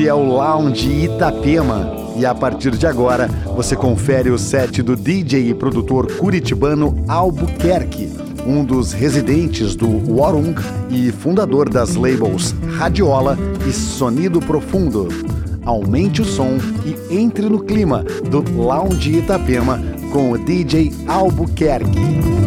Este é o Lounge Itapema e a partir de agora você confere o set do DJ e produtor curitibano Albuquerque, um dos residentes do Warung e fundador das labels Radiola e Sonido Profundo. Aumente o som e entre no clima do Lounge Itapema com o DJ Albuquerque.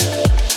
Yeah.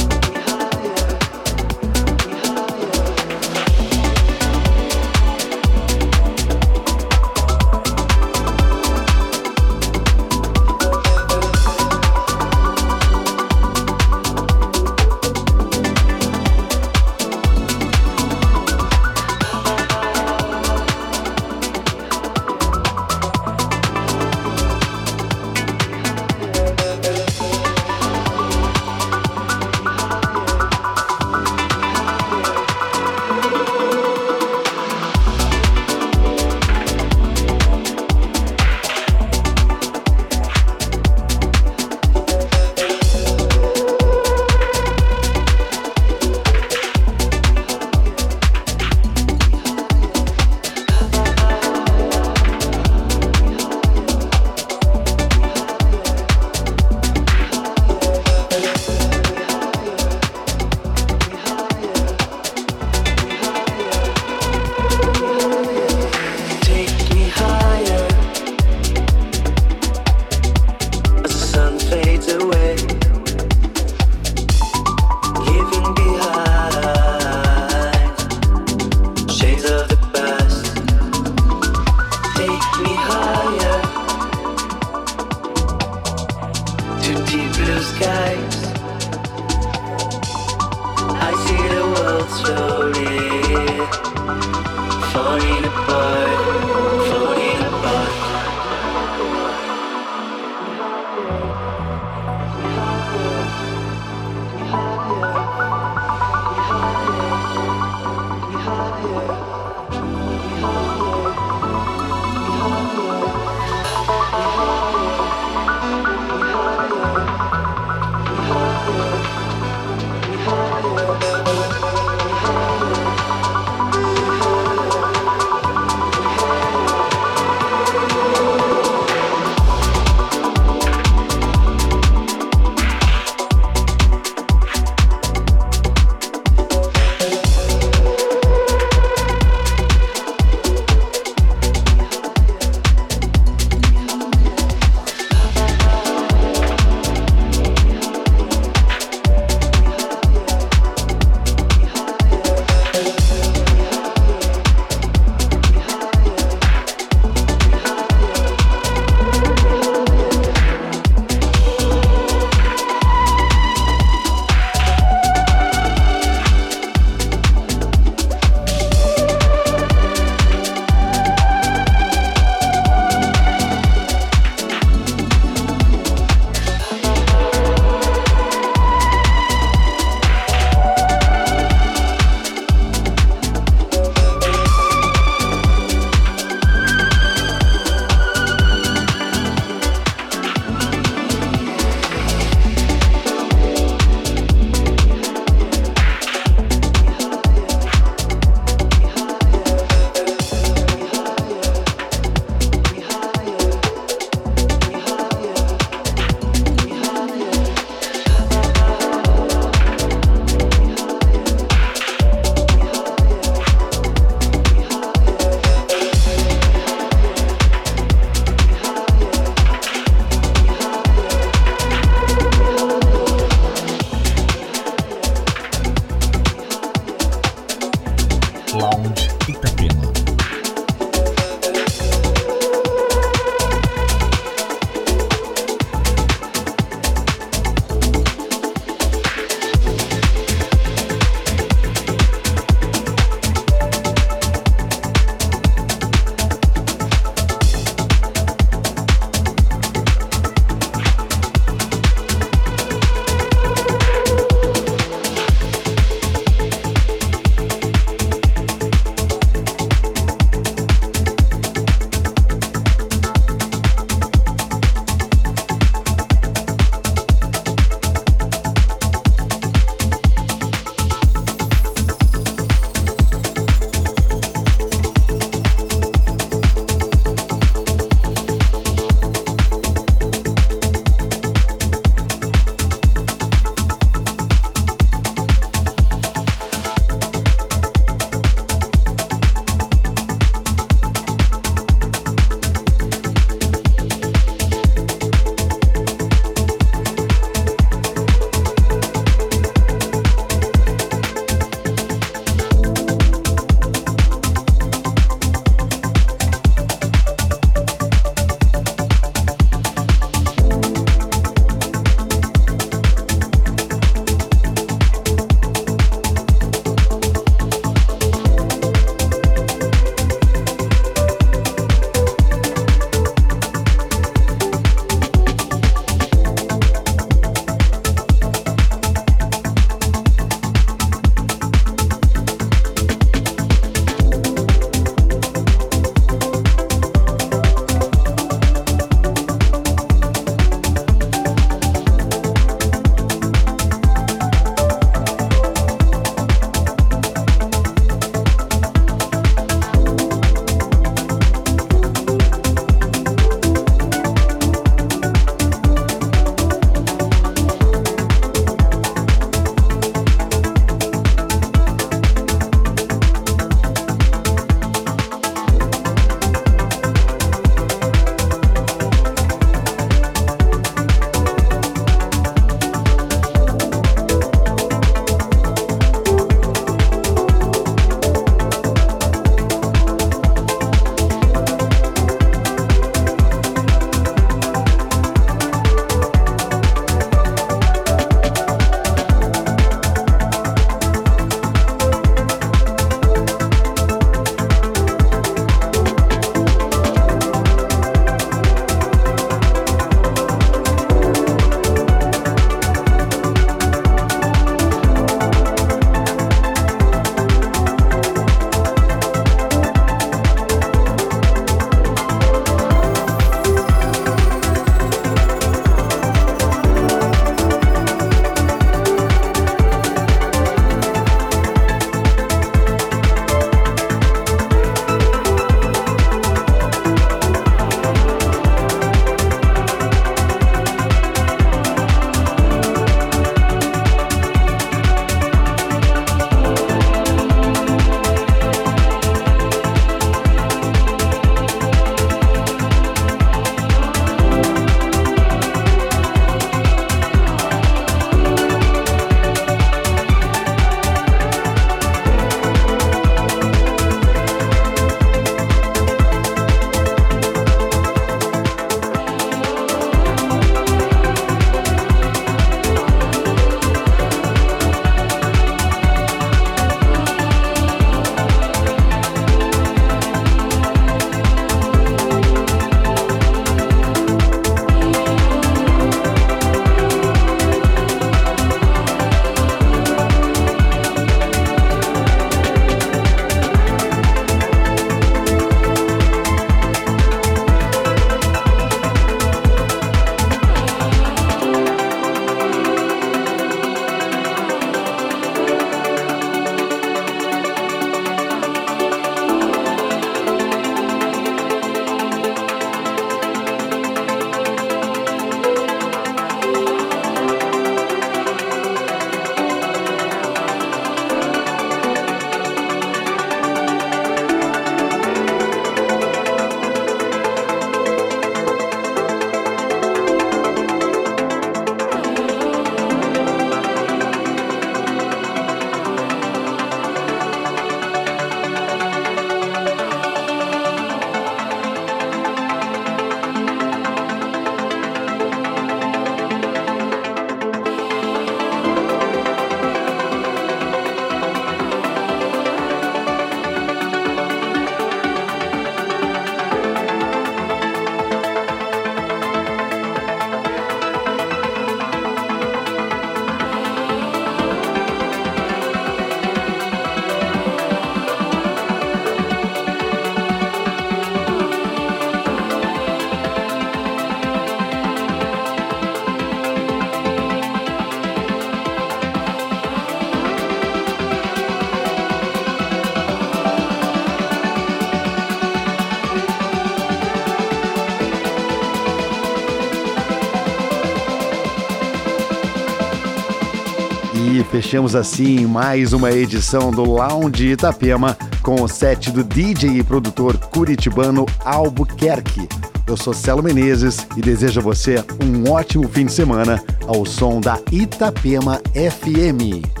Fechamos assim mais uma edição do Lounge Itapema com o set do DJ e produtor curitibano Albuquerque. Eu sou Celo Menezes e desejo a você um ótimo fim de semana ao som da Itapema FM.